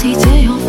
自己这样。